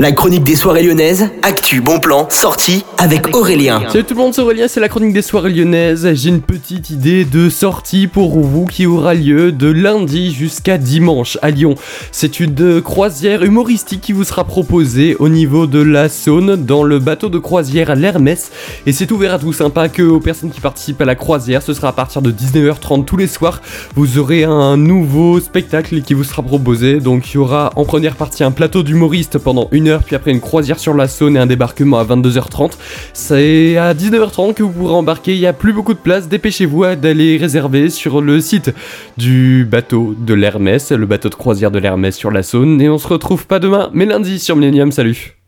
La chronique des soirées lyonnaises, actu, bon plan, sortie avec Aurélien. Salut tout le monde, c'est Aurélien, c'est la chronique des soirées lyonnaises. J'ai une petite idée de sortie pour vous qui aura lieu de lundi jusqu'à dimanche à Lyon. C'est une croisière humoristique qui vous sera proposée au niveau de la Saône dans le bateau de croisière à l'Hermès. Et c'est ouvert à tous, sympa que aux personnes qui participent à la croisière. Ce sera à partir de 19h30 tous les soirs. Vous aurez un nouveau spectacle qui vous sera proposé. Donc il y aura en première partie un plateau d'humoristes pendant une heure, puis après une croisière sur la Saône et un débarquement à 22h30. C'est à 19h30 que vous pourrez embarquer, il n'y a plus beaucoup de place, dépêchez-vous d'aller réserver sur le site du bateau de l'Hermès, le bateau de croisière de l'Hermès sur la Saône, et on se retrouve pas demain, mais lundi sur Millennium, salut